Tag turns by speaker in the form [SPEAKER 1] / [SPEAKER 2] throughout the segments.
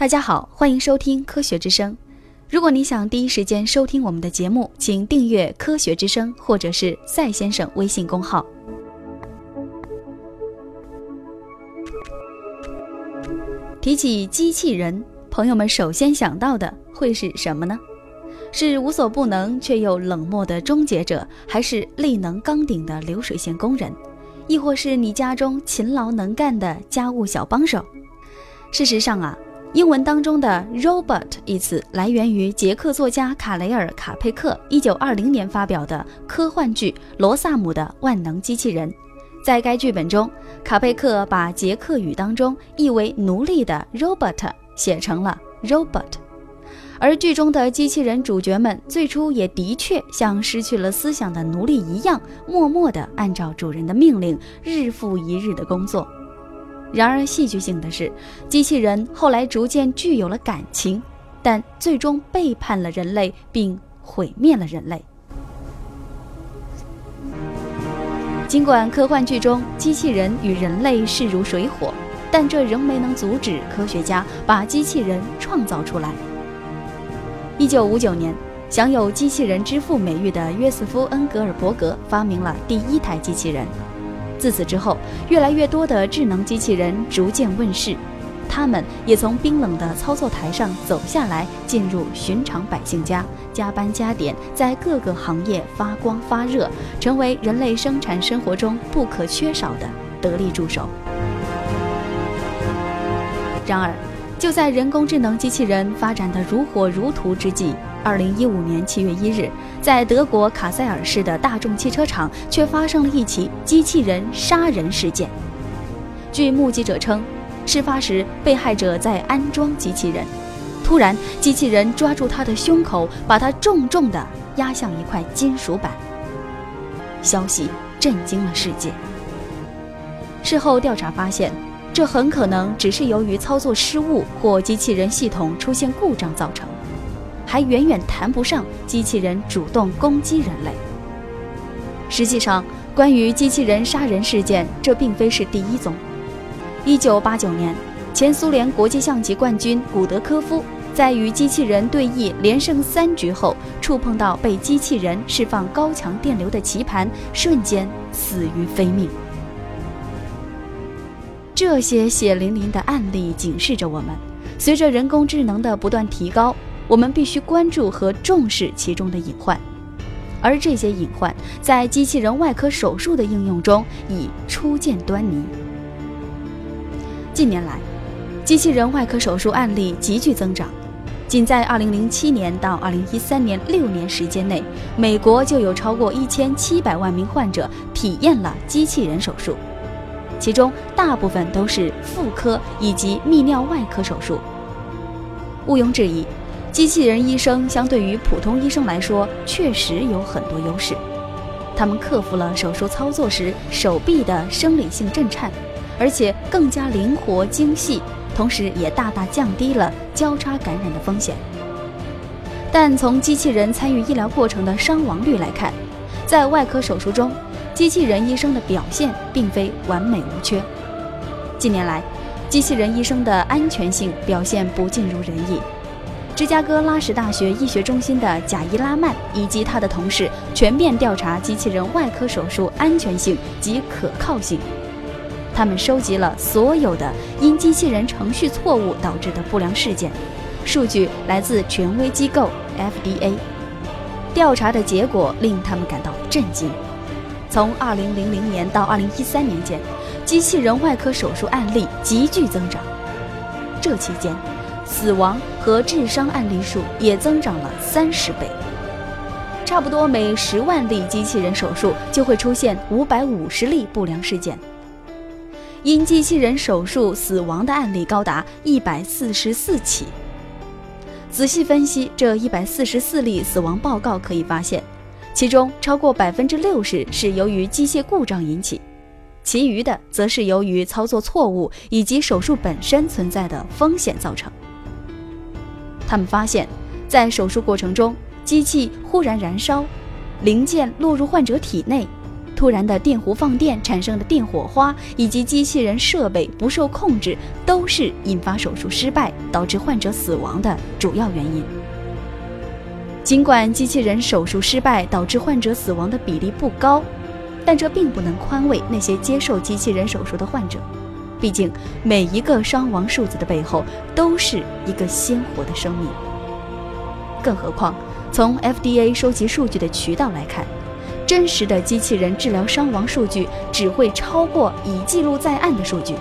[SPEAKER 1] 大家好，欢迎收听科学之声。如果你想第一时间收听我们的节目，请订阅科学之声或者是赛先生微信公号。提起机器人，朋友们首先想到的会是什么呢？是无所不能却又冷漠的终结者，还是力能刚鼎的流水线工人，亦或是你家中勤劳能干的家务小帮手？事实上啊。英文当中的 robot 一词来源于捷克作家卡雷尔·卡佩克1920年发表的科幻剧《罗萨姆的万能机器人》。在该剧本中，卡佩克把捷克语当中译为奴隶的 robot 写成了 robot，而剧中的机器人主角们最初也的确像失去了思想的奴隶一样，默默地按照主人的命令，日复一日的工作。然而，戏剧性的是，机器人后来逐渐具有了感情，但最终背叛了人类，并毁灭了人类。尽管科幻剧中机器人与人类势如水火，但这仍没能阻止科学家把机器人创造出来。一九五九年，享有“机器人之父”美誉的约瑟夫·恩格尔伯格发明了第一台机器人。自此之后，越来越多的智能机器人逐渐问世，他们也从冰冷的操作台上走下来，进入寻常百姓家，加班加点，在各个行业发光发热，成为人类生产生活中不可缺少的得力助手。然而，就在人工智能机器人发展的如火如荼之际，二零一五年七月一日，在德国卡塞尔市的大众汽车厂，却发生了一起机器人杀人事件。据目击者称，事发时被害者在安装机器人，突然机器人抓住他的胸口，把他重重地压向一块金属板。消息震惊了世界。事后调查发现，这很可能只是由于操作失误或机器人系统出现故障造成。还远远谈不上机器人主动攻击人类。实际上，关于机器人杀人事件，这并非是第一宗。一九八九年，前苏联国际象棋冠军古德科夫在与机器人对弈连胜三局后，触碰到被机器人释放高强电流的棋盘，瞬间死于非命。这些血淋淋的案例警示着我们：随着人工智能的不断提高。我们必须关注和重视其中的隐患，而这些隐患在机器人外科手术的应用中已初见端倪。近年来，机器人外科手术案例急剧增长，仅在2007年到2013年六年时间内，美国就有超过1700万名患者体验了机器人手术，其中大部分都是妇科以及泌尿外科手术。毋庸置疑。机器人医生相对于普通医生来说，确实有很多优势。他们克服了手术操作时手臂的生理性震颤，而且更加灵活精细，同时也大大降低了交叉感染的风险。但从机器人参与医疗过程的伤亡率来看，在外科手术中，机器人医生的表现并非完美无缺。近年来，机器人医生的安全性表现不尽如人意。芝加哥拉什大学医学中心的贾伊拉曼以及他的同事全面调查机器人外科手术安全性及可靠性。他们收集了所有的因机器人程序错误导致的不良事件，数据来自权威机构 FDA。调查的结果令他们感到震惊：从2000年到2013年间，机器人外科手术案例急剧增长。这期间，死亡和致伤案例数也增长了三十倍，差不多每十万例机器人手术就会出现五百五十例不良事件。因机器人手术死亡的案例高达一百四十四起。仔细分析这一百四十四例死亡报告，可以发现，其中超过百分之六十是由于机械故障引起，其余的则是由于操作错误以及手术本身存在的风险造成。他们发现，在手术过程中，机器忽然燃烧，零件落入患者体内，突然的电弧放电产生的电火花，以及机器人设备不受控制，都是引发手术失败导致患者死亡的主要原因。尽管机器人手术失败导致患者死亡的比例不高，但这并不能宽慰那些接受机器人手术的患者。毕竟，每一个伤亡数字的背后都是一个鲜活的生命。更何况，从 FDA 收集数据的渠道来看，真实的机器人治疗伤亡数据只会超过已记录在案的数据。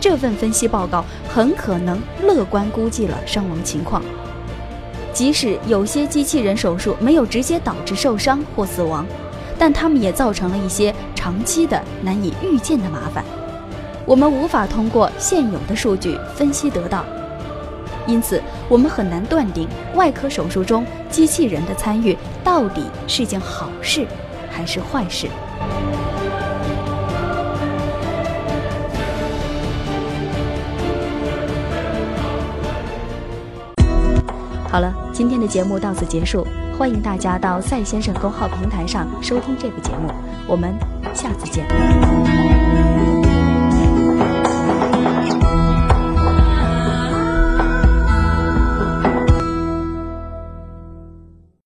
[SPEAKER 1] 这份分析报告很可能乐观估计了伤亡情况。即使有些机器人手术没有直接导致受伤或死亡，但它们也造成了一些长期的难以预见的麻烦，我们无法通过现有的数据分析得到。因此，我们很难断定外科手术中机器人的参与到底是件好事还是坏事。好了，今天的节目到此结束，欢迎大家到赛先生公号平台上收听这个节目，我们下次见。